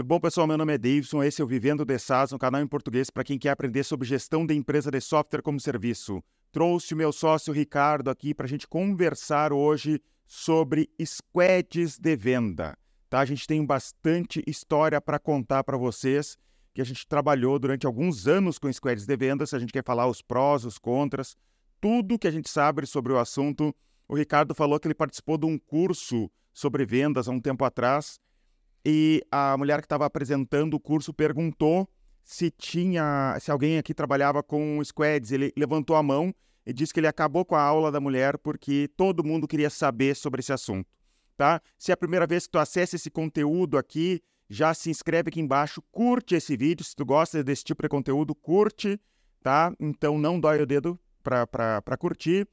Tudo bom, pessoal? Meu nome é Davidson, esse é o Vivendo de SaaS, um canal em português para quem quer aprender sobre gestão de empresa de software como serviço. Trouxe o meu sócio Ricardo aqui para a gente conversar hoje sobre squads de venda. Tá? A gente tem bastante história para contar para vocês, que a gente trabalhou durante alguns anos com squads de vendas, a gente quer falar os prós, os contras, tudo que a gente sabe sobre o assunto. O Ricardo falou que ele participou de um curso sobre vendas há um tempo atrás e a mulher que estava apresentando o curso perguntou se tinha, se alguém aqui trabalhava com squads. Ele levantou a mão e disse que ele acabou com a aula da mulher porque todo mundo queria saber sobre esse assunto, tá? Se é a primeira vez que tu acessa esse conteúdo aqui, já se inscreve aqui embaixo, curte esse vídeo, se tu gosta desse tipo de conteúdo, curte, tá? Então não dói o dedo para curtir.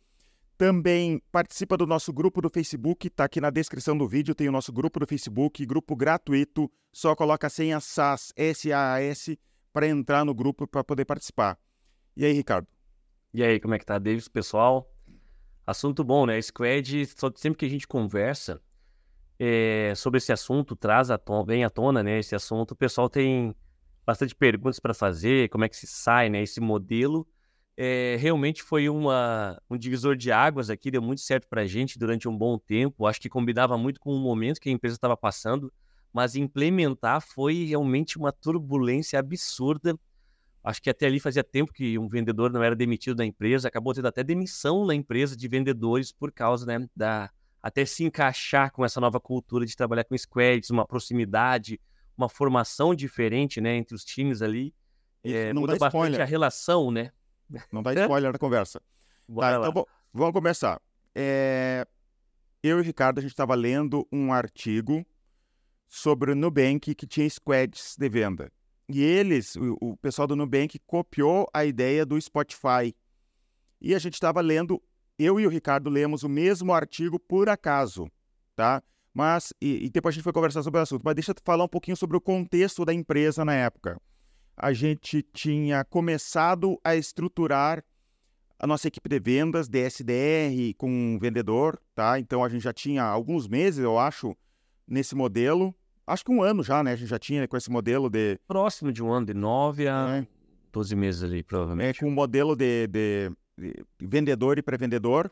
Também participa do nosso grupo do Facebook, tá aqui na descrição do vídeo, tem o nosso grupo do Facebook, grupo gratuito, só coloca a senha SAS, S-A-S, para entrar no grupo para poder participar. E aí, Ricardo? E aí, como é que tá, Davis, pessoal? Assunto bom, né? Squad, sempre que a gente conversa é, sobre esse assunto, traz a tona, vem à tona, né? Esse assunto, o pessoal tem bastante perguntas para fazer, como é que se sai, né? Esse modelo é, realmente foi uma, um divisor de águas aqui, deu muito certo para a gente durante um bom tempo. Acho que combinava muito com o momento que a empresa estava passando, mas implementar foi realmente uma turbulência absurda. Acho que até ali fazia tempo que um vendedor não era demitido da empresa, acabou tendo até demissão na empresa de vendedores por causa né, da até se encaixar com essa nova cultura de trabalhar com squads, uma proximidade, uma formação diferente né, entre os times ali. é, não muda bastante spoiler. a relação, né? Não dá spoiler da conversa. Tá, então, vamos começar. É... Eu e o Ricardo, a gente estava lendo um artigo sobre o Nubank que tinha squads de venda. E eles, o, o pessoal do Nubank, copiou a ideia do Spotify. E a gente estava lendo, eu e o Ricardo lemos o mesmo artigo por acaso, tá? Mas, e, e depois a gente foi conversar sobre o assunto. Mas deixa eu falar um pouquinho sobre o contexto da empresa na época a gente tinha começado a estruturar a nossa equipe de vendas, DSDR, com um vendedor, tá? Então a gente já tinha alguns meses, eu acho, nesse modelo. Acho que um ano já, né? A gente já tinha com esse modelo de. Próximo de um ano, de nove a é. 12 meses ali, provavelmente. É, com um modelo de, de, de vendedor e pré-vendedor.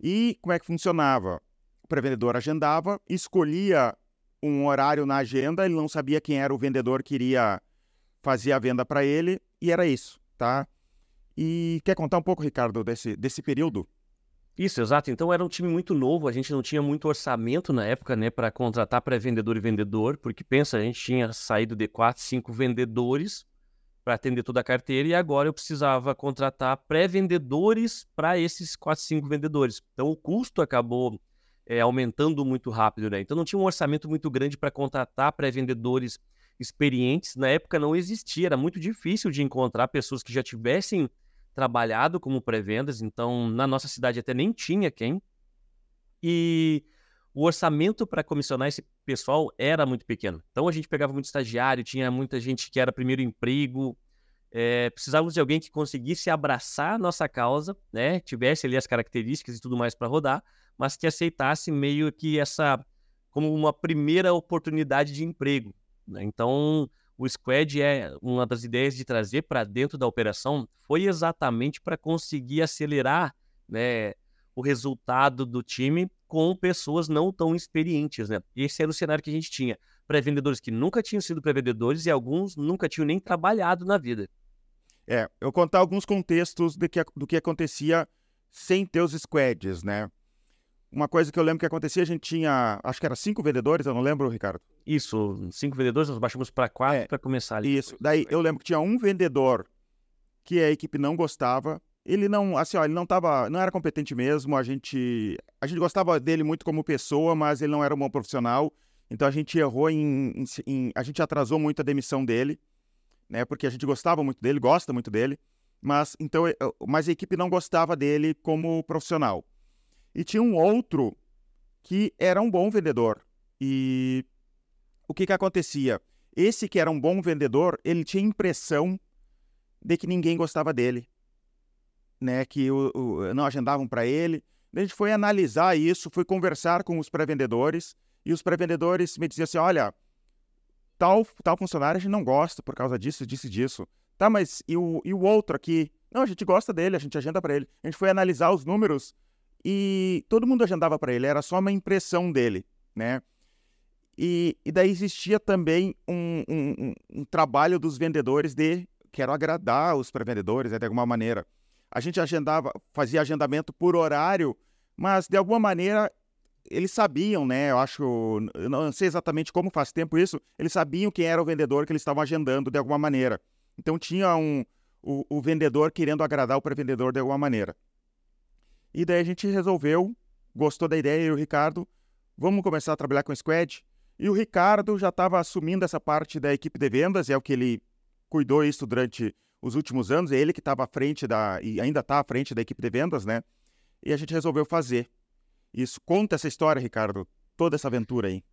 E como é que funcionava? O pré-vendedor agendava, escolhia um horário na agenda, ele não sabia quem era o vendedor que iria fazia a venda para ele e era isso, tá? E quer contar um pouco, Ricardo, desse, desse período? Isso, exato. Então era um time muito novo, a gente não tinha muito orçamento na época, né, para contratar pré-vendedor e vendedor, porque pensa, a gente tinha saído de quatro, cinco vendedores para atender toda a carteira e agora eu precisava contratar pré-vendedores para esses quatro, cinco vendedores. Então o custo acabou é, aumentando muito rápido, né? Então não tinha um orçamento muito grande para contratar pré-vendedores experientes. Na época não existia, era muito difícil de encontrar pessoas que já tivessem trabalhado como pré-vendas, então na nossa cidade até nem tinha quem. E o orçamento para comissionar esse pessoal era muito pequeno. Então a gente pegava muito estagiário, tinha muita gente que era primeiro emprego. É, precisávamos de alguém que conseguisse abraçar a nossa causa, né? Tivesse ali as características e tudo mais para rodar, mas que aceitasse meio que essa como uma primeira oportunidade de emprego. Né? Então, o Squad é uma das ideias de trazer para dentro da operação foi exatamente para conseguir acelerar né, o resultado do time com pessoas não tão experientes. Né? Esse era o cenário que a gente tinha. Pré-vendedores que nunca tinham sido pré-vendedores e alguns nunca tinham nem trabalhado na vida. É, eu contar alguns contextos do que, do que acontecia sem ter os squads, né? Uma coisa que eu lembro que acontecia, a gente tinha, acho que era cinco vendedores, eu não lembro, Ricardo. Isso, cinco vendedores, nós baixamos para quatro é, para começar ali. Isso, daí eu lembro que tinha um vendedor que a equipe não gostava. Ele não, assim, ó, ele não tava, não era competente mesmo, a gente, a gente gostava dele muito como pessoa, mas ele não era um bom profissional. Então a gente errou em, em, em a gente atrasou muito a demissão dele, né? Porque a gente gostava muito dele, gosta muito dele, mas então, mas a equipe não gostava dele como profissional. E tinha um outro que era um bom vendedor. E o que, que acontecia? Esse que era um bom vendedor, ele tinha impressão de que ninguém gostava dele, né? Que o, o não agendavam para ele. A gente foi analisar isso, foi conversar com os pré-vendedores e os pré-vendedores me diziam assim: olha, tal, tal funcionário a gente não gosta por causa disso, disso e disso. Tá, mas e o, e o outro aqui? Não, a gente gosta dele, a gente agenda para ele. A gente foi analisar os números e todo mundo agendava para ele, era só uma impressão dele, né? E, e daí existia também um, um, um, trabalho dos vendedores de quero agradar os pré-vendedores né, de alguma maneira. A gente agendava, fazia agendamento por horário, mas de alguma maneira eles sabiam, né? Eu acho, eu não sei exatamente como faz tempo isso, eles sabiam quem era o vendedor que eles estavam agendando de alguma maneira. Então tinha um, o, o vendedor querendo agradar o pré-vendedor de alguma maneira. E daí a gente resolveu, gostou da ideia, e o Ricardo, vamos começar a trabalhar com Squad. E o Ricardo já estava assumindo essa parte da equipe de vendas, é o que ele cuidou isso durante os últimos anos, é ele que estava à frente da, e ainda está à frente da equipe de vendas, né? E a gente resolveu fazer. Isso. Conta essa história, Ricardo, toda essa aventura aí.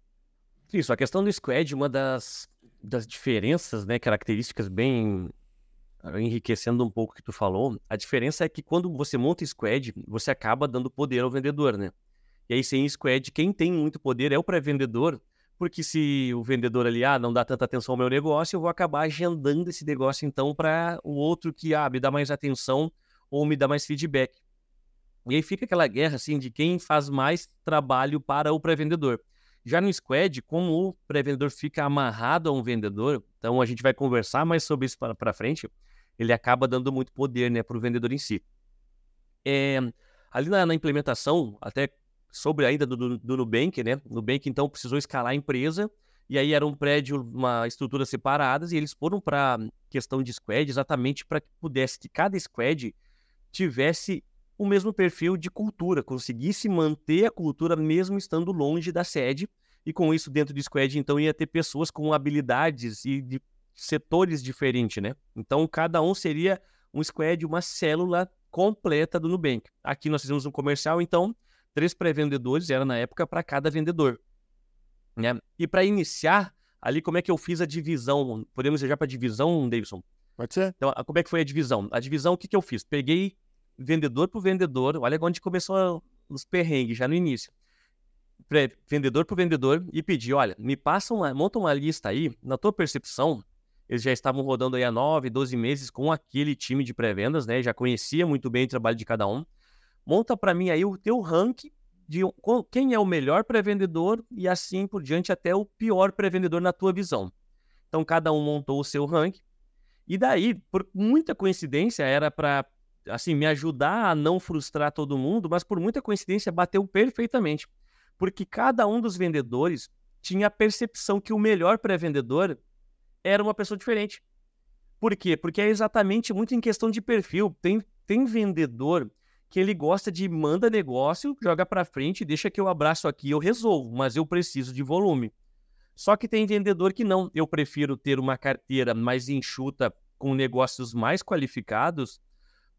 Isso, a questão do Squad, uma das, das diferenças, né, características bem enriquecendo um pouco o que tu falou, a diferença é que quando você monta squad, você acaba dando poder ao vendedor, né? E aí, sem squad, quem tem muito poder é o pré-vendedor, porque se o vendedor ali, ah, não dá tanta atenção ao meu negócio, eu vou acabar agendando esse negócio, então, para o outro que, ah, me dá mais atenção ou me dá mais feedback. E aí fica aquela guerra, assim, de quem faz mais trabalho para o pré-vendedor. Já no Squad, como o pré-vendedor fica amarrado a um vendedor, então a gente vai conversar mais sobre isso para frente, ele acaba dando muito poder né, para o vendedor em si. É, ali na, na, implementação, até sobre ainda do, do, do Nubank, né? Nubank então precisou escalar a empresa e aí era um prédio, uma estrutura separadas e eles foram para questão de squad exatamente para que pudesse que cada squad tivesse o mesmo perfil de cultura, conseguisse manter a cultura mesmo estando longe da sede e com isso dentro do squad então ia ter pessoas com habilidades e de setores diferentes, né? Então, cada um seria um squad, uma célula completa do Nubank. Aqui nós fizemos um comercial, então, três pré-vendedores, era na época para cada vendedor. Né? E para iniciar, ali, como é que eu fiz a divisão? Podemos ir já para a divisão, Davidson? Pode ser. Então, como é que foi a divisão? A divisão, o que, que eu fiz? Peguei vendedor por vendedor, olha onde começou os perrengues, já no início. Vendedor por vendedor e pedi, olha, me passa uma, monta uma lista aí, na tua percepção, eles já estavam rodando aí há 9, 12 meses com aquele time de pré-vendas, né? Já conhecia muito bem o trabalho de cada um. Monta para mim aí o teu ranking de quem é o melhor pré-vendedor e assim por diante até o pior pré-vendedor na tua visão. Então cada um montou o seu ranking. E daí, por muita coincidência, era para assim me ajudar a não frustrar todo mundo, mas por muita coincidência bateu perfeitamente, porque cada um dos vendedores tinha a percepção que o melhor pré-vendedor era uma pessoa diferente. Por quê? Porque é exatamente muito em questão de perfil. Tem, tem vendedor que ele gosta de manda negócio, joga para frente, deixa que eu abraço aqui, eu resolvo, mas eu preciso de volume. Só que tem vendedor que não. Eu prefiro ter uma carteira mais enxuta com negócios mais qualificados,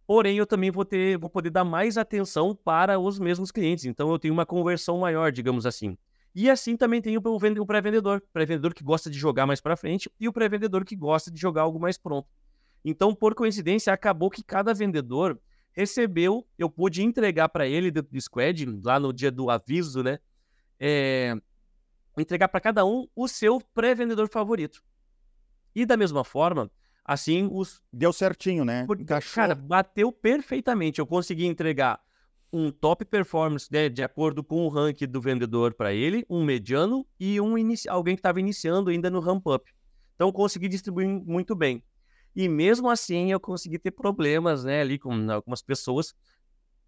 porém eu também vou ter, vou poder dar mais atenção para os mesmos clientes. Então eu tenho uma conversão maior, digamos assim. E assim também tem o pré-vendedor, pré-vendedor que gosta de jogar mais para frente e o pré-vendedor que gosta de jogar algo mais pronto. Então, por coincidência, acabou que cada vendedor recebeu, eu pude entregar para ele do, do Squad, lá no dia do aviso, né? É, entregar para cada um o seu pré-vendedor favorito. E da mesma forma, assim os. Deu certinho, né? Cara, bateu perfeitamente. Eu consegui entregar um top performance né, de acordo com o ranking do vendedor para ele, um mediano e um alguém que estava iniciando ainda no ramp up. Então consegui distribuir muito bem. E mesmo assim eu consegui ter problemas né, ali com algumas pessoas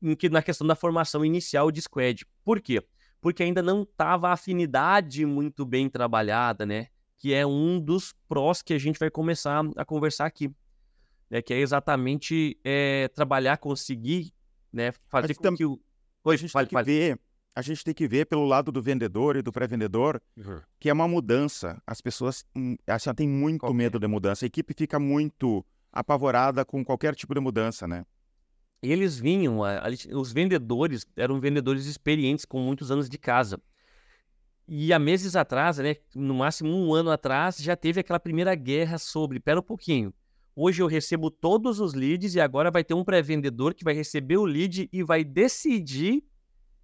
em que, na questão da formação inicial de squad. Por quê? Porque ainda não estava a afinidade muito bem trabalhada, né? Que é um dos prós que a gente vai começar a conversar aqui. Né, que é exatamente é, trabalhar, conseguir né? Fazer com tam... que o. Oi, a gente fale, tem que fale. ver a gente tem que ver pelo lado do vendedor e do pré-vendedor, uhum. que é uma mudança. As pessoas assim, têm muito medo de mudança. A equipe fica muito apavorada com qualquer tipo de mudança, né? Eles vinham, os vendedores eram vendedores experientes com muitos anos de casa. E há meses atrás, né, no máximo um ano atrás, já teve aquela primeira guerra sobre, pera um pouquinho, Hoje eu recebo todos os leads e agora vai ter um pré-vendedor que vai receber o lead e vai decidir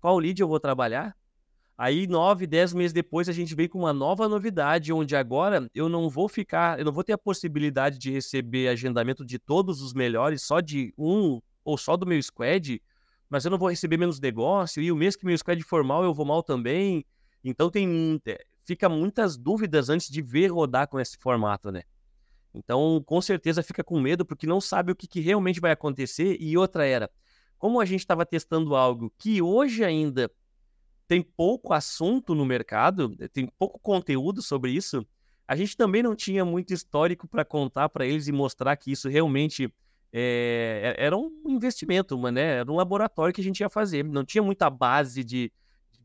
qual lead eu vou trabalhar. Aí, nove, dez meses depois, a gente veio com uma nova novidade, onde agora eu não vou ficar, eu não vou ter a possibilidade de receber agendamento de todos os melhores, só de um ou só do meu squad, mas eu não vou receber menos negócio, e o mês que meu squad for mal, eu vou mal também. Então tem fica muitas dúvidas antes de ver rodar com esse formato, né? Então, com certeza fica com medo, porque não sabe o que, que realmente vai acontecer. E outra era, como a gente estava testando algo que hoje ainda tem pouco assunto no mercado, eh, tem pouco conteúdo sobre isso, a gente também não tinha muito histórico para contar para eles e mostrar que isso realmente é, era um investimento, né? era um laboratório que a gente ia fazer. Não tinha muita base de,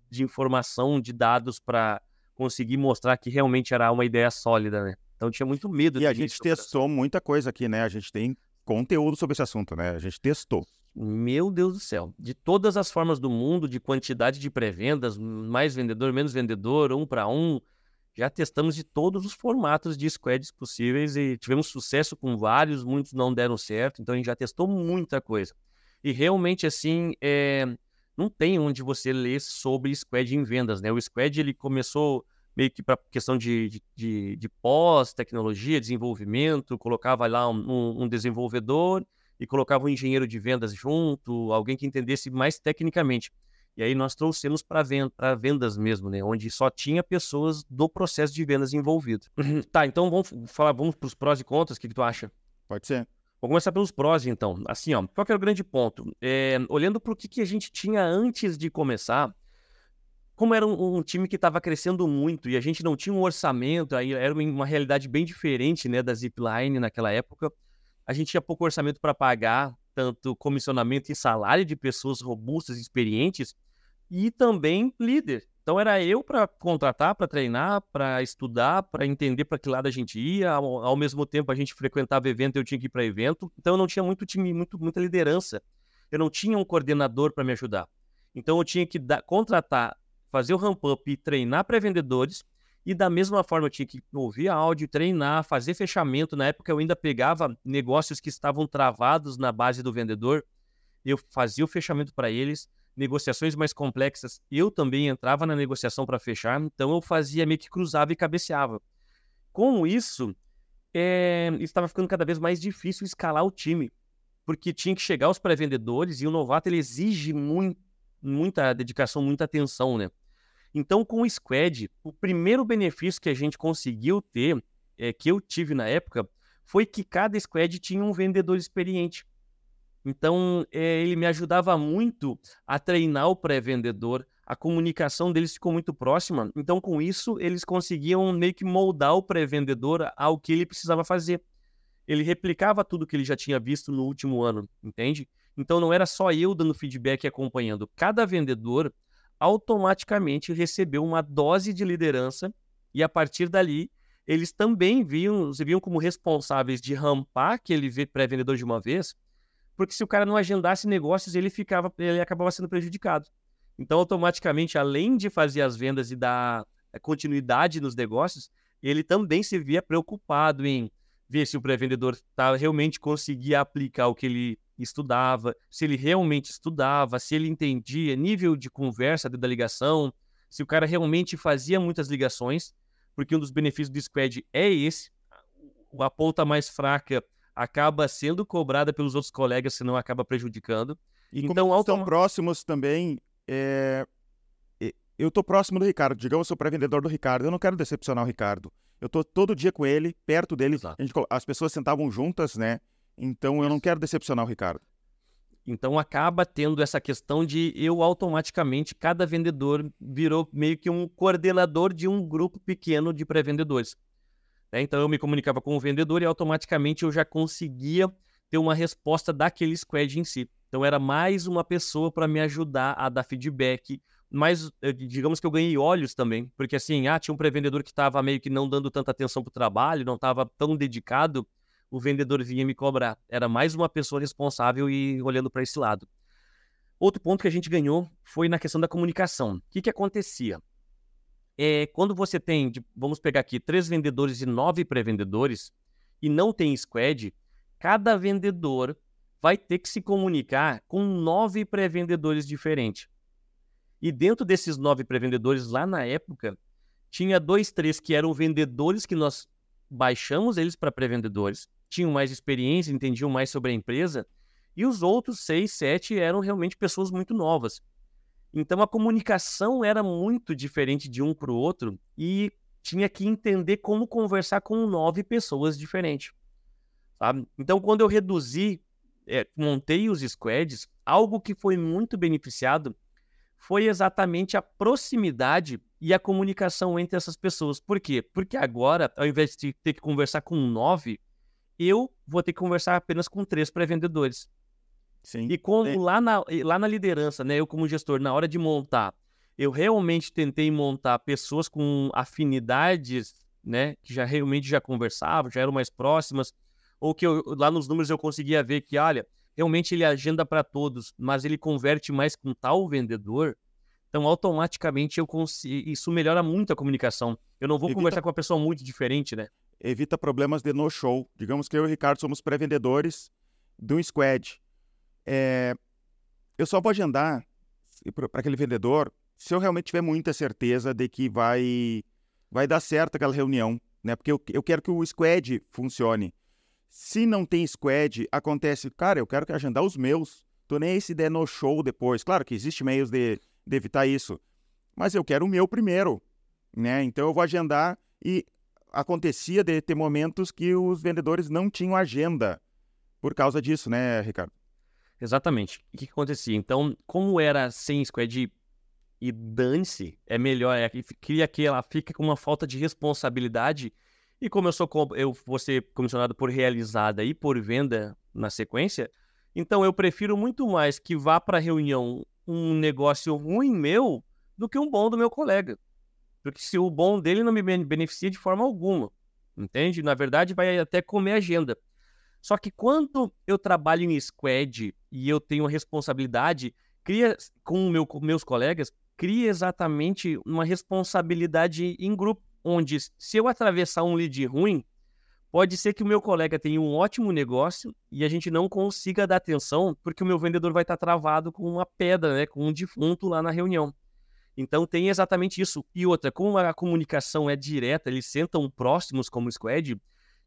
de informação, de dados para conseguir mostrar que realmente era uma ideia sólida, né? Então tinha muito medo. E a gente testou muita coisa aqui, né? A gente tem conteúdo sobre esse assunto, né? A gente testou. Meu Deus do céu. De todas as formas do mundo, de quantidade de pré-vendas, mais vendedor, menos vendedor, um para um, já testamos de todos os formatos de squads possíveis e tivemos sucesso com vários, muitos não deram certo, então a gente já testou muita coisa. E realmente, assim, é... não tem onde você ler sobre squad em vendas, né? O squad, ele começou meio que para questão de, de, de, pós-tecnologia, desenvolvimento, colocava lá um, um desenvolvedor e colocava um engenheiro de vendas junto, alguém que entendesse mais tecnicamente. E aí nós trouxemos para vendas mesmo, né? Onde só tinha pessoas do processo de vendas envolvido. Tá, então vamos falar, vamos para os prós e contras, o que, que tu acha? Pode ser. Vou começar pelos prós, então. Assim, ó, qual que era o grande ponto? É, olhando para o que, que a gente tinha antes de começar, como era um, um time que estava crescendo muito e a gente não tinha um orçamento, aí era uma realidade bem diferente, né, da Zipline naquela época a gente tinha pouco orçamento para pagar tanto comissionamento e salário de pessoas robustas experientes e também líder. Então era eu para contratar, para treinar, para estudar, para entender para que lado a gente ia. Ao, ao, mesmo tempo a gente frequentava evento, eu tinha que ir para evento. Então eu não tinha muito time, muito, muita liderança. Eu não tinha um coordenador para me ajudar. Então eu tinha que dar, contratar, fazer o ramp up e treinar pré-vendedores e da mesma forma, eu tinha que ouvir áudio, treinar, fazer fechamento. Na época, eu ainda pegava negócios que estavam travados na base do vendedor, eu fazia o fechamento para eles. Negociações mais complexas, eu também entrava na negociação para fechar. Então, eu fazia meio que cruzava e cabeceava. Com isso, é, estava ficando cada vez mais difícil escalar o time, porque tinha que chegar os pré-vendedores e o novato ele exige muito, muita dedicação, muita atenção, né? Então, com o Squad, o primeiro benefício que a gente conseguiu ter, é, que eu tive na época, foi que cada squad tinha um vendedor experiente. Então, é, ele me ajudava muito a treinar o pré-vendedor, a comunicação deles ficou muito próxima. Então, com isso, eles conseguiam meio que moldar o pré-vendedor ao que ele precisava fazer. Ele replicava tudo que ele já tinha visto no último ano, entende? Então, não era só eu dando feedback e acompanhando. Cada vendedor automaticamente recebeu uma dose de liderança e a partir dali eles também viam, se viam como responsáveis de rampar aquele pré-vendedor de uma vez, porque se o cara não agendasse negócios, ele ficava, ele acabava sendo prejudicado. Então, automaticamente, além de fazer as vendas e dar eh, continuidade nos negócios, ele também se via preocupado em ver se o pré-vendedor tá, realmente conseguia aplicar o que ele estudava, se ele realmente estudava, se ele entendia nível de conversa da ligação, se o cara realmente fazia muitas ligações, porque um dos benefícios do Squad é esse, a ponta mais fraca acaba sendo cobrada pelos outros colegas, senão acaba prejudicando. E então, como estão próximos também, é... eu estou próximo do Ricardo, digamos, eu sou pré-vendedor do Ricardo, eu não quero decepcionar o Ricardo. Eu estou todo dia com ele, perto dele, gente, as pessoas sentavam juntas, né? Então eu não quero decepcionar o Ricardo. Então acaba tendo essa questão de eu automaticamente, cada vendedor virou meio que um coordenador de um grupo pequeno de pré-vendedores. Né? Então eu me comunicava com o vendedor e automaticamente eu já conseguia ter uma resposta daquele squad em si. Então era mais uma pessoa para me ajudar a dar feedback, mas eh, digamos que eu ganhei olhos também, porque assim, ah, tinha um pré-vendedor que estava meio que não dando tanta atenção para o trabalho, não estava tão dedicado, o vendedor vinha me cobrar. Era mais uma pessoa responsável e olhando para esse lado. Outro ponto que a gente ganhou foi na questão da comunicação. O que, que acontecia? É, quando você tem, vamos pegar aqui, três vendedores e nove pré-vendedores, e não tem squad, cada vendedor vai ter que se comunicar com nove pré-vendedores diferentes. E dentro desses nove pré-vendedores, lá na época, tinha dois, três que eram vendedores que nós baixamos eles para pré-vendedores, tinham mais experiência, entendiam mais sobre a empresa, e os outros seis, sete eram realmente pessoas muito novas. Então a comunicação era muito diferente de um para o outro e tinha que entender como conversar com nove pessoas diferentes. Sabe? Então, quando eu reduzi, é, montei os squads, algo que foi muito beneficiado foi exatamente a proximidade e a comunicação entre essas pessoas. Por quê? Porque agora, ao invés de ter que conversar com nove, eu vou ter que conversar apenas com três pré-vendedores. Sim. E como lá na, lá na liderança, né, eu como gestor, na hora de montar, eu realmente tentei montar pessoas com afinidades, né, que já realmente já conversavam, já eram mais próximas, ou que eu, lá nos números eu conseguia ver que, olha, realmente ele agenda para todos, mas ele converte mais com tal vendedor, então automaticamente eu consigo, isso melhora muito a comunicação. Eu não vou Evita... conversar com uma pessoa muito diferente, né? Evita problemas de no-show. Digamos que eu e o Ricardo somos pré-vendedores de um squad é, eu só vou agendar para aquele vendedor se eu realmente tiver muita certeza de que vai, vai dar certo aquela reunião, né? Porque eu, eu quero que o squad funcione. Se não tem squad, acontece, cara, eu quero que agendar os meus. Tô nem se der no show depois. Claro que existe meios de, de evitar isso. Mas eu quero o meu primeiro, né? Então eu vou agendar e acontecia de ter momentos que os vendedores não tinham agenda por causa disso, né, Ricardo? Exatamente. O que, que acontecia? Então, como era sem squad e dane-se, é melhor, é, cria que ela fica com uma falta de responsabilidade. E como eu sou eu vou ser comissionado por realizada e por venda na sequência, então eu prefiro muito mais que vá para a reunião um negócio ruim meu do que um bom do meu colega. Porque se o bom dele não me beneficia de forma alguma, entende? Na verdade, vai até comer agenda. Só que quando eu trabalho em squad e eu tenho responsabilidade, cria com, meu, com meus colegas, cria exatamente uma responsabilidade em grupo, onde se eu atravessar um lead ruim, pode ser que o meu colega tenha um ótimo negócio e a gente não consiga dar atenção porque o meu vendedor vai estar travado com uma pedra, né, com um defunto lá na reunião. Então tem exatamente isso. E outra, como a comunicação é direta, eles sentam próximos como squad, o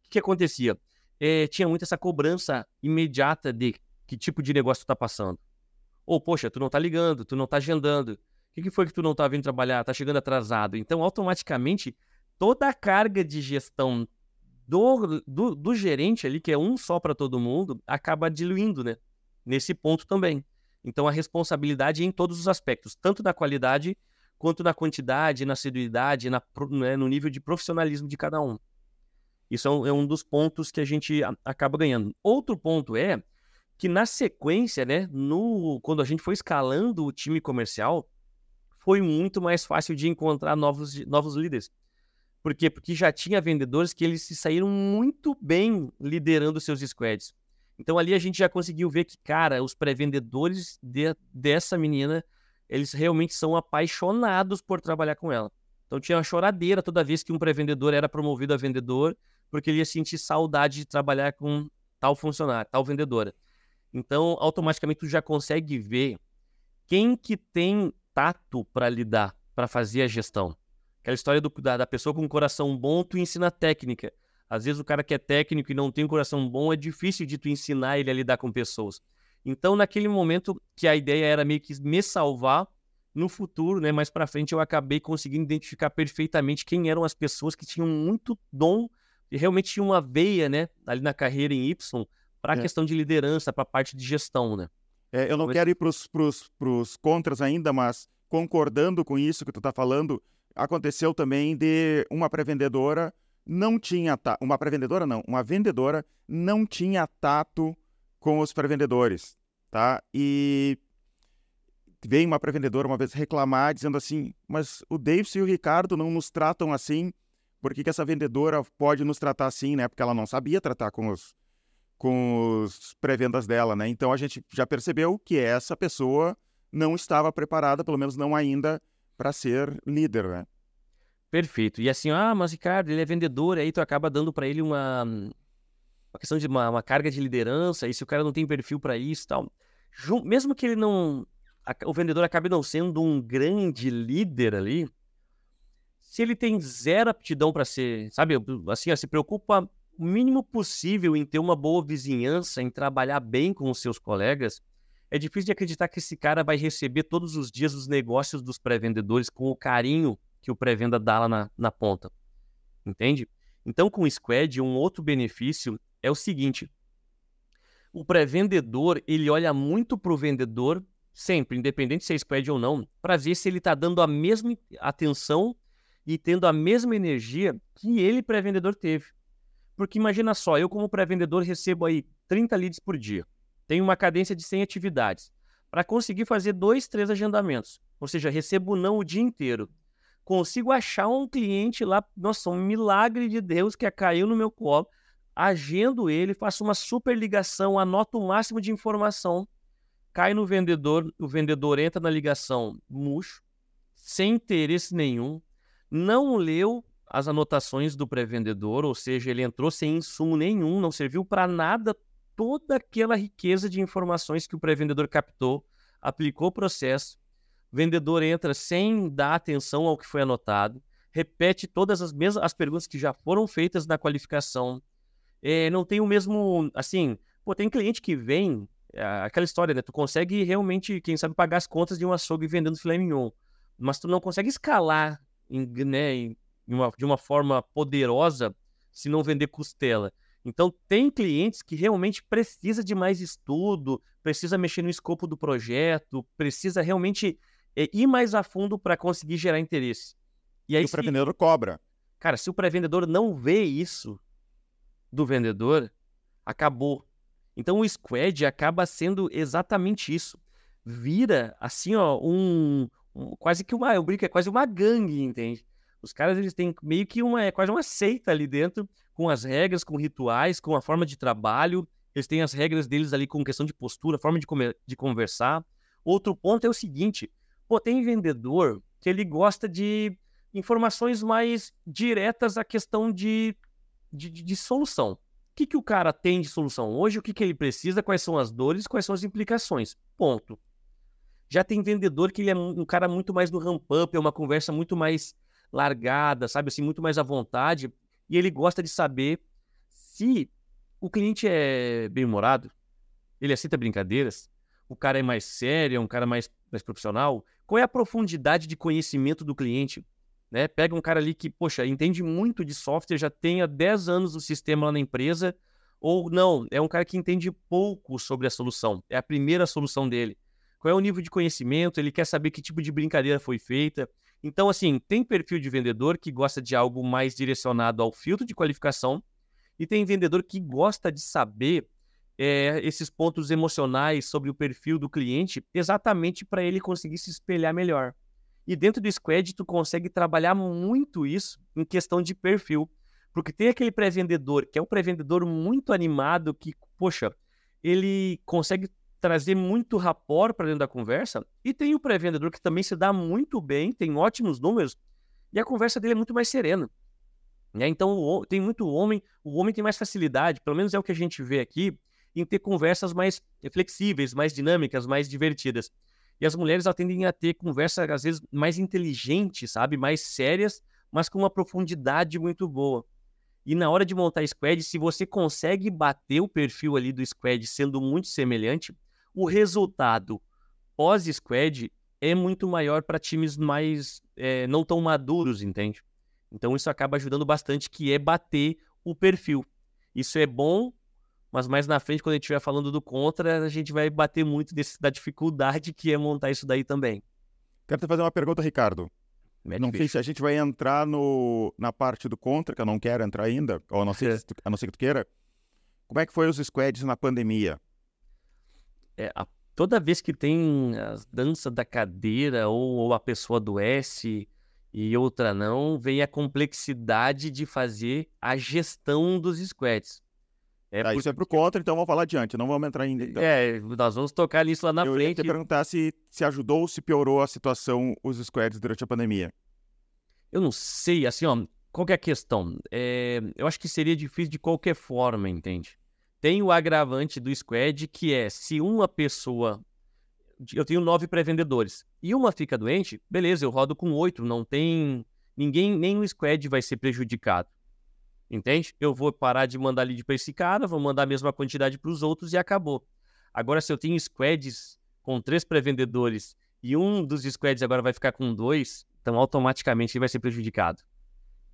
que, que acontecia? é, tinha muito essa cobrança imediata de que tipo de negócio tu tá passando. Ou, poxa, tu não tá ligando, tu não tá agendando. O que, que foi que tu não tá vindo trabalhar? Tá chegando atrasado. Então, automaticamente, toda a carga de gestão do, do, do gerente ali, que é um só para todo mundo, acaba diluindo, né? Nesse ponto também. Então, a responsabilidade é em todos os aspectos, tanto na qualidade, quanto na quantidade, na assiduidade, na, né, no nível de profissionalismo de cada um. Isso é um, é um dos pontos que a gente acaba ganhando. Outro ponto é que na sequência, né, no, quando a gente foi escalando o time comercial, foi muito mais fácil de encontrar novos, novos líderes. Por quê? Porque já tinha vendedores que eles se saíram muito bem liderando seus squads. Então ali a gente já conseguiu ver que, cara, os pré-vendedores de, dessa menina, eles realmente são apaixonados por trabalhar com ela. Então tinha uma choradeira toda vez que um pré-vendedor era promovido a vendedor porque ele ia sentir saudade de trabalhar com tal funcionário, tal vendedora. Então, automaticamente tu já consegue ver quem que tem tato para lidar, para fazer a gestão. Aquela história do, da, da pessoa com um coração bom, tu ensina técnica. Às vezes o cara que é técnico e não tem um coração bom, é difícil de tu ensinar ele a lidar com pessoas. Então, naquele momento que a ideia era meio que me salvar, no futuro, né, mais para frente, eu acabei conseguindo identificar perfeitamente quem eram as pessoas que tinham muito dom e realmente tinha uma veia, né, ali na carreira em Y para a é. questão de liderança, para a parte de gestão, né? É, eu não quero ir para os contras ainda, mas concordando com isso que tu está falando, aconteceu também de uma pré-vendedora não tinha tato, uma pré-vendedora não, uma vendedora não tinha tato com os pré-vendedores, tá? E veio uma pré-vendedora uma vez reclamar, dizendo assim, mas o Davis e o Ricardo não nos tratam assim, por que, que essa vendedora pode nos tratar assim, né? Porque ela não sabia tratar com os, com os pré-vendas dela, né? Então a gente já percebeu que essa pessoa não estava preparada, pelo menos não ainda, para ser líder, né? Perfeito. E assim, ah, mas Ricardo, ele é vendedor, aí tu acaba dando para ele uma, uma questão de uma, uma, carga de liderança, e se o cara não tem perfil para isso tal. Mesmo que ele não o vendedor acaba não sendo um grande líder ali, se ele tem zero aptidão para ser, sabe, assim, se preocupa o mínimo possível em ter uma boa vizinhança, em trabalhar bem com os seus colegas, é difícil de acreditar que esse cara vai receber todos os dias os negócios dos pré-vendedores com o carinho que o pré-venda dá lá na, na ponta. Entende? Então, com o Squad, um outro benefício é o seguinte: o pré-vendedor ele olha muito para o vendedor, sempre, independente se é Squad ou não, para ver se ele está dando a mesma atenção e tendo a mesma energia que ele, pré-vendedor, teve. Porque imagina só, eu como pré-vendedor recebo aí 30 leads por dia. Tenho uma cadência de 100 atividades. Para conseguir fazer dois, três agendamentos. Ou seja, recebo não o dia inteiro. Consigo achar um cliente lá, nossa, um milagre de Deus que caiu no meu colo. Agendo ele, faço uma super ligação, anoto o máximo de informação. Cai no vendedor, o vendedor entra na ligação murcho, sem interesse nenhum, não leu as anotações do pré-vendedor, ou seja, ele entrou sem insumo nenhum, não serviu para nada toda aquela riqueza de informações que o pré-vendedor captou, aplicou o processo, vendedor entra sem dar atenção ao que foi anotado, repete todas as mesmas as perguntas que já foram feitas na qualificação, é, não tem o mesmo, assim, pô, tem cliente que vem, é, aquela história, né, tu consegue realmente, quem sabe, pagar as contas de um açougue vendendo filé mignon, mas tu não consegue escalar, em, né, em, uma, de uma forma poderosa se não vender costela. Então, tem clientes que realmente precisa de mais estudo, precisa mexer no escopo do projeto, precisa realmente é, ir mais a fundo para conseguir gerar interesse. E aí, e o pré-vendedor cobra. Cara, se o pré-vendedor não vê isso do vendedor, acabou. Então, o squad acaba sendo exatamente isso. Vira, assim, ó, um, um quase que uma, eu brinco, é quase uma gangue, entende? Os caras eles têm meio que uma é quase uma seita ali dentro, com as regras, com rituais, com a forma de trabalho. Eles têm as regras deles ali com questão de postura, forma de, comer, de conversar. Outro ponto é o seguinte: pô, tem vendedor que ele gosta de informações mais diretas à questão de, de, de, solução. O que, que o cara tem de solução hoje, o que, que ele precisa, quais são as dores, quais são as implicações. Ponto. Já tem vendedor que ele é um cara muito mais no ramp-up, é uma conversa muito mais largada, sabe assim, muito mais à vontade, e ele gosta de saber se o cliente é bem-humorado, ele aceita brincadeiras, o cara é mais sério, é um cara mais, mais profissional, qual é a profundidade de conhecimento do cliente? Né? Pega um cara ali que, poxa, entende muito de software, já tem há 10 anos o sistema lá na empresa, ou não, é um cara que entende pouco sobre a solução, é a primeira solução dele. Qual é o nível de conhecimento? Ele quer saber que tipo de brincadeira foi feita, então, assim, tem perfil de vendedor que gosta de algo mais direcionado ao filtro de qualificação, e tem vendedor que gosta de saber é, esses pontos emocionais sobre o perfil do cliente, exatamente para ele conseguir se espelhar melhor. E dentro do Squad, tu consegue trabalhar muito isso em questão de perfil. Porque tem aquele pré-vendedor, que é um pré-vendedor muito animado, que, poxa, ele consegue trazer muito rapport para dentro da conversa. E tem o pré-vendedor que também se dá muito bem, tem ótimos números, e a conversa dele é muito mais serena. Né? Então, tem muito homem, o homem tem mais facilidade, pelo menos é o que a gente vê aqui, em ter conversas mais flexíveis, mais dinâmicas, mais divertidas. E as mulheres tendem a ter conversas, às vezes, mais inteligentes, sabe? Mais sérias, mas com uma profundidade muito boa. E na hora de montar squad, se você consegue bater o perfil ali do squad sendo muito semelhante, o resultado pós-squad é muito maior para times mais é, não tão maduros, entende? Então isso acaba ajudando bastante, que é bater o perfil. Isso é bom, mas mais na frente, quando a gente estiver falando do contra, a gente vai bater muito desse, da dificuldade que é montar isso daí também. Quero te fazer uma pergunta, Ricardo. Não sei se a gente vai entrar no, na parte do contra, que eu não quero entrar ainda, ou a não, ser, a não ser que tu queira. Como é que foi os squads na pandemia? é, a, toda vez que tem a dança da cadeira ou, ou a pessoa adoece e outra não, vem a complexidade de fazer a gestão dos squats. É tá, Isso é pro contra, então vamos falar adiante, não vamos entrar ainda. Então. É, nós vamos tocar nisso lá na eu frente. Eu ia te perguntar se, se ajudou ou se piorou a situação, os squads durante a pandemia. Eu não sei, assim, ó, qual é a questão? É, eu acho que seria difícil de qualquer forma, entende? Tem o agravante do squad, que é se uma pessoa eu tenho nove pré-vendedores e uma fica doente, beleza, eu rodo com oito, não tem ninguém, nem o squad vai ser prejudicado. Entende? Eu vou parar de mandar lead para esse cara, vou mandar a mesma quantidade para os outros e acabou. Agora, se eu tenho squads com três pré-vendedores e um dos squads agora vai ficar com dois, então automaticamente ele vai ser prejudicado.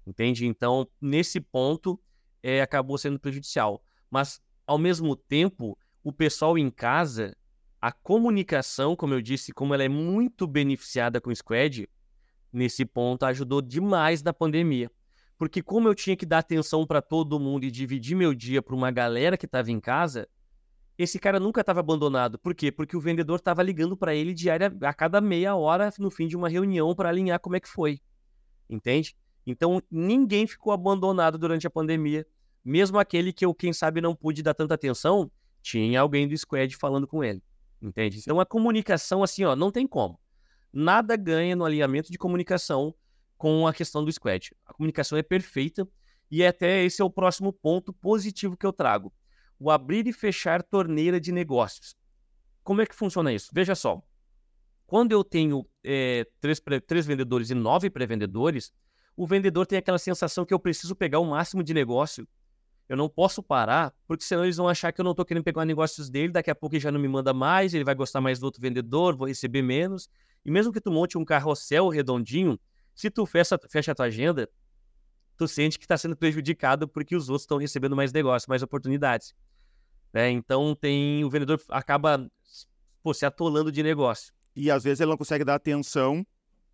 Entende? Então, nesse ponto, é, acabou sendo prejudicial. Mas, ao mesmo tempo, o pessoal em casa, a comunicação, como eu disse, como ela é muito beneficiada com o Squad, nesse ponto ajudou demais na pandemia. Porque como eu tinha que dar atenção para todo mundo e dividir meu dia para uma galera que estava em casa, esse cara nunca estava abandonado. Por quê? Porque o vendedor estava ligando para ele diária a cada meia hora no fim de uma reunião para alinhar como é que foi. Entende? Então ninguém ficou abandonado durante a pandemia. Mesmo aquele que eu, quem sabe, não pude dar tanta atenção, tinha alguém do squad falando com ele. Entende? Então a comunicação, assim, ó, não tem como. Nada ganha no alinhamento de comunicação com a questão do squad. A comunicação é perfeita e até esse é o próximo ponto positivo que eu trago o abrir e fechar torneira de negócios. Como é que funciona isso? Veja só. Quando eu tenho é, três, três vendedores e nove pré-vendedores, o vendedor tem aquela sensação que eu preciso pegar o máximo de negócio. Eu não posso parar, porque senão eles vão achar que eu não estou querendo pegar negócios dele, daqui a pouco ele já não me manda mais, ele vai gostar mais do outro vendedor, vou receber menos. E mesmo que tu monte um carrossel redondinho, se tu fecha, fecha a tua agenda, tu sente que está sendo prejudicado porque os outros estão recebendo mais negócios, mais oportunidades. Né? Então tem o vendedor acaba pô, se atolando de negócio. E às vezes ele não consegue dar atenção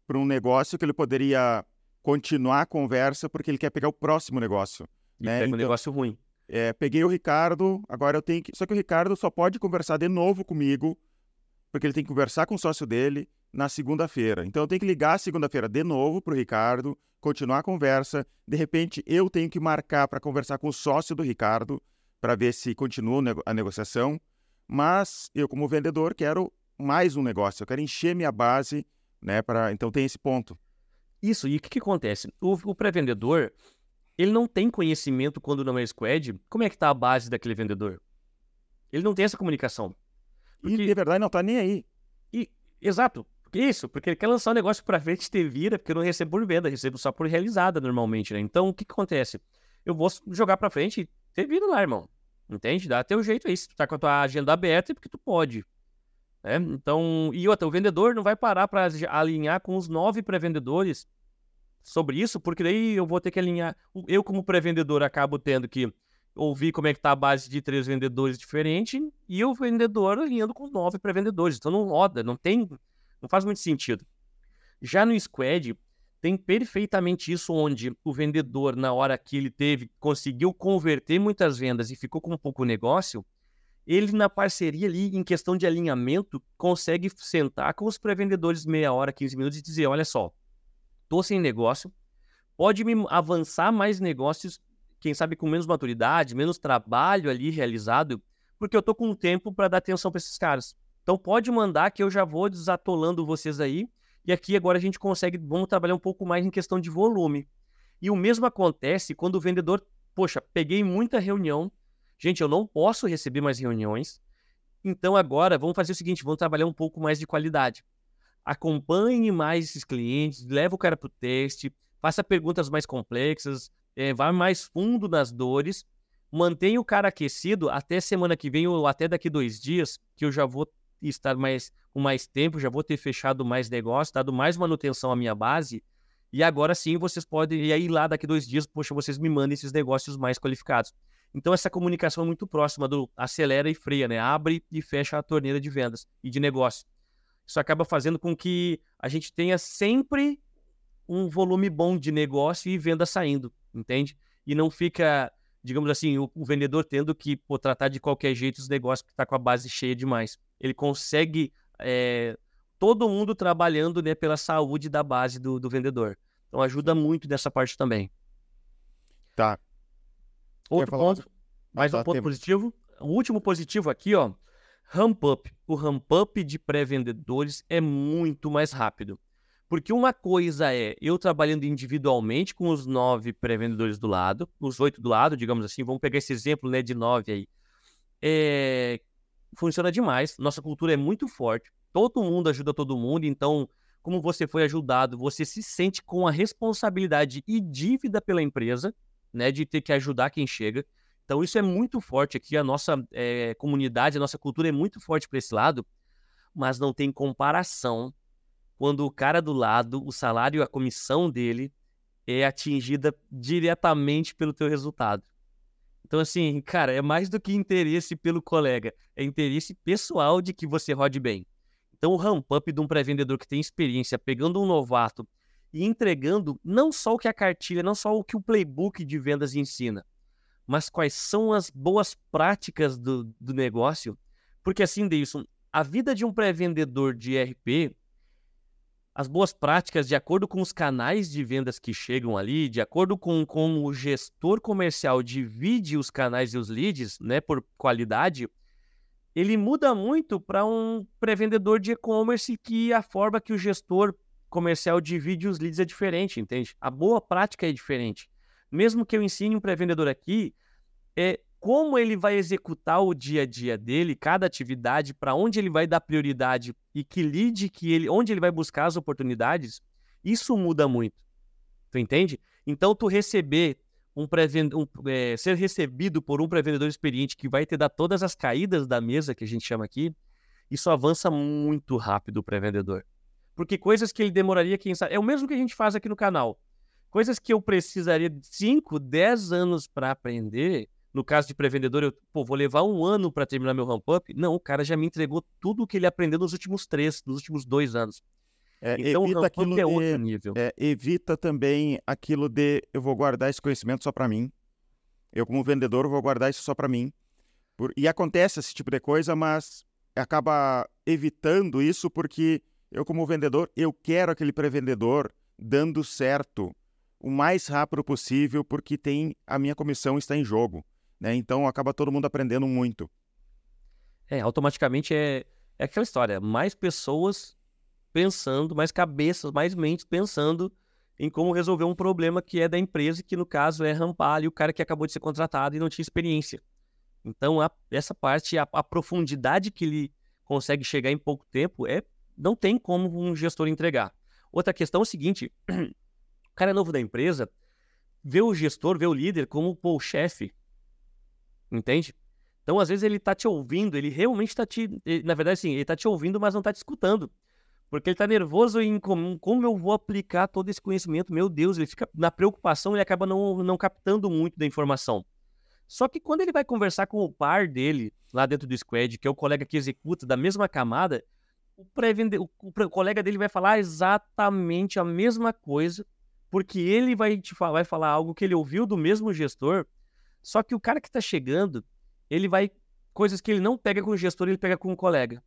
para um negócio que ele poderia continuar a conversa porque ele quer pegar o próximo negócio. E né? pega então, um negócio ruim. É, peguei o Ricardo, agora eu tenho que. Só que o Ricardo só pode conversar de novo comigo, porque ele tem que conversar com o sócio dele na segunda-feira. Então eu tenho que ligar segunda-feira de novo para o Ricardo, continuar a conversa. De repente eu tenho que marcar para conversar com o sócio do Ricardo para ver se continua a negociação, mas eu, como vendedor, quero mais um negócio, eu quero encher minha base, né? Para então tem esse ponto. Isso, e o que, que acontece? O, o pré-vendedor, ele não tem conhecimento quando não é squad, como é que está a base daquele vendedor? Ele não tem essa comunicação. Porque... E, de verdade, não está nem aí. E, exato. Isso, porque ele quer lançar o um negócio para frente e ter vira, porque eu não recebo por venda, recebo só por realizada normalmente, né? Então, o que, que acontece? Eu vou jogar para frente ter vida lá, irmão. Entende? Dá teu jeito aí. Se tu tá com a tua agenda aberta, é porque tu pode. Né? Então, e outra, o vendedor não vai parar para alinhar com os nove pré-vendedores sobre isso, porque daí eu vou ter que alinhar. Eu, como pré-vendedor, acabo tendo que ouvir como é que tá a base de três vendedores diferentes e o vendedor alinhando com nove pré-vendedores. Então não roda, não tem. Não faz muito sentido. Já no Squad, tem perfeitamente isso onde o vendedor, na hora que ele teve, conseguiu converter muitas vendas e ficou com um pouco negócio, ele na parceria ali, em questão de alinhamento, consegue sentar com os pré-vendedores meia hora, 15 minutos e dizer, olha só, tô sem negócio, pode me avançar mais negócios, quem sabe com menos maturidade, menos trabalho ali realizado, porque eu tô com tempo para dar atenção para esses caras. Então pode mandar que eu já vou desatolando vocês aí e aqui agora a gente consegue, vamos trabalhar um pouco mais em questão de volume. E o mesmo acontece quando o vendedor, poxa, peguei muita reunião, gente, eu não posso receber mais reuniões, então agora vamos fazer o seguinte, vamos trabalhar um pouco mais de qualidade. Acompanhe mais esses clientes, leve o cara para o teste, faça perguntas mais complexas, é, vá mais fundo nas dores, mantenha o cara aquecido até semana que vem ou até daqui dois dias, que eu já vou estar mais com mais tempo, já vou ter fechado mais negócio, dado mais manutenção à minha base. E agora sim vocês podem e aí lá daqui dois dias, poxa, vocês me mandem esses negócios mais qualificados. Então essa comunicação é muito próxima do acelera e freia, né? Abre e fecha a torneira de vendas e de negócio. Isso acaba fazendo com que a gente tenha sempre um volume bom de negócio e venda saindo, entende? E não fica, digamos assim, o, o vendedor tendo que pô, tratar de qualquer jeito os negócios que está com a base cheia demais ele consegue é, todo mundo trabalhando né, pela saúde da base do, do vendedor. Então ajuda muito nessa parte também. Tá. Outro ponto, mais tá, um ponto tem... positivo. O último positivo aqui, ó, ramp up. O ramp up de pré-vendedores é muito mais rápido. Porque uma coisa é eu trabalhando individualmente com os nove pré-vendedores do lado, os oito do lado, digamos assim, vamos pegar esse exemplo né, de nove aí. É, funciona demais. Nossa cultura é muito forte. todo mundo ajuda todo mundo, então, como você foi ajudado, você se sente com a responsabilidade e dívida pela empresa, né, de ter que ajudar quem chega. Então, isso é muito forte aqui, a nossa é, comunidade, a nossa cultura é muito forte para esse lado, mas não tem comparação quando o cara do lado, o salário, a comissão dele é atingida diretamente pelo teu resultado. Então, assim, cara, é mais do que interesse pelo colega, é interesse pessoal de que você rode bem. Então, o ramp-up de um pré-vendedor que tem experiência, pegando um novato e entregando não só o que a cartilha, não só o que o playbook de vendas ensina, mas quais são as boas práticas do, do negócio. Porque, assim, Deilson, a vida de um pré-vendedor de RP as boas práticas de acordo com os canais de vendas que chegam ali, de acordo com como o gestor comercial divide os canais e os leads, né, por qualidade, ele muda muito para um pré-vendedor de e-commerce que a forma que o gestor comercial divide os leads é diferente, entende? A boa prática é diferente. Mesmo que eu ensine um pré-vendedor aqui, é como ele vai executar o dia a dia dele, cada atividade, para onde ele vai dar prioridade e que lead que ele, onde ele vai buscar as oportunidades, isso muda muito. Tu entende? Então tu receber um, um é, ser recebido por um pré-vendedor experiente que vai te dar todas as caídas da mesa que a gente chama aqui, isso avança muito rápido o pré-vendedor. Porque coisas que ele demoraria, quem sabe, é o mesmo que a gente faz aqui no canal. Coisas que eu precisaria de 5, 10 anos para aprender, no caso de pré-vendedor, eu pô, vou levar um ano para terminar meu ramp-up. Não, o cara já me entregou tudo o que ele aprendeu nos últimos três, nos últimos dois anos. É, então, evita aquilo é outro de, nível. É, evita também aquilo de eu vou guardar esse conhecimento só para mim. Eu, como vendedor, vou guardar isso só para mim. Por... E acontece esse tipo de coisa, mas acaba evitando isso porque eu, como vendedor, eu quero aquele pré-vendedor dando certo o mais rápido possível, porque tem a minha comissão está em jogo. Né? Então acaba todo mundo aprendendo muito. É, automaticamente é, é aquela história, mais pessoas pensando, mais cabeças, mais mentes pensando em como resolver um problema que é da empresa, que no caso é rampar ali o cara que acabou de ser contratado e não tinha experiência. Então, a, essa parte, a, a, profundidade que ele consegue chegar em pouco tempo, é não tem como um gestor entregar. Outra questão é o seguinte: o cara é novo da empresa, vê o gestor, vê o líder como pô, o chefe, Entende? Então, às vezes, ele tá te ouvindo, ele realmente tá te. Na verdade, sim, ele tá te ouvindo, mas não tá te escutando. Porque ele tá nervoso em como, como eu vou aplicar todo esse conhecimento. Meu Deus, ele fica na preocupação, ele acaba não, não captando muito da informação. Só que quando ele vai conversar com o par dele, lá dentro do squad, que é o colega que executa da mesma camada, o, o, o colega dele vai falar exatamente a mesma coisa, porque ele vai te vai falar algo que ele ouviu do mesmo gestor só que o cara que está chegando, ele vai. Coisas que ele não pega com o gestor, ele pega com o colega.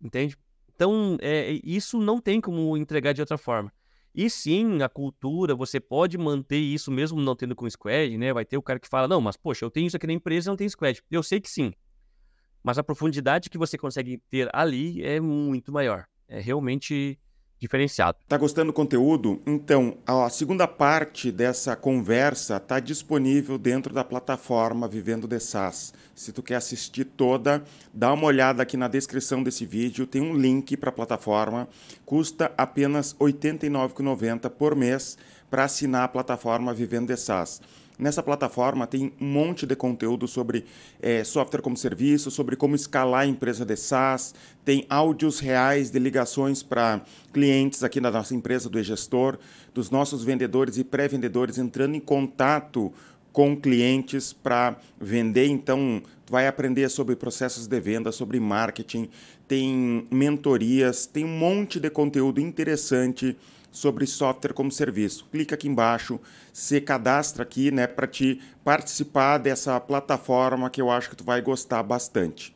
Entende? Então, é, isso não tem como entregar de outra forma. E sim, a cultura, você pode manter isso mesmo não tendo com squad, né? Vai ter o cara que fala, não, mas poxa, eu tenho isso aqui na empresa e não tem squad. Eu sei que sim. Mas a profundidade que você consegue ter ali é muito maior. É realmente diferenciado. Tá gostando do conteúdo? Então, a segunda parte dessa conversa está disponível dentro da plataforma Vivendo de SaaS. Se tu quer assistir toda, dá uma olhada aqui na descrição desse vídeo, tem um link para a plataforma, custa apenas R$ 89,90 por mês para assinar a plataforma Vivendo de SaaS. Nessa plataforma tem um monte de conteúdo sobre é, software como serviço, sobre como escalar a empresa de SaaS, tem áudios reais de ligações para clientes aqui da nossa empresa do e-gestor, dos nossos vendedores e pré-vendedores entrando em contato com clientes para vender. Então, vai aprender sobre processos de venda, sobre marketing, tem mentorias, tem um monte de conteúdo interessante sobre software como serviço. Clica aqui embaixo, se cadastra aqui, né, para te participar dessa plataforma que eu acho que tu vai gostar bastante.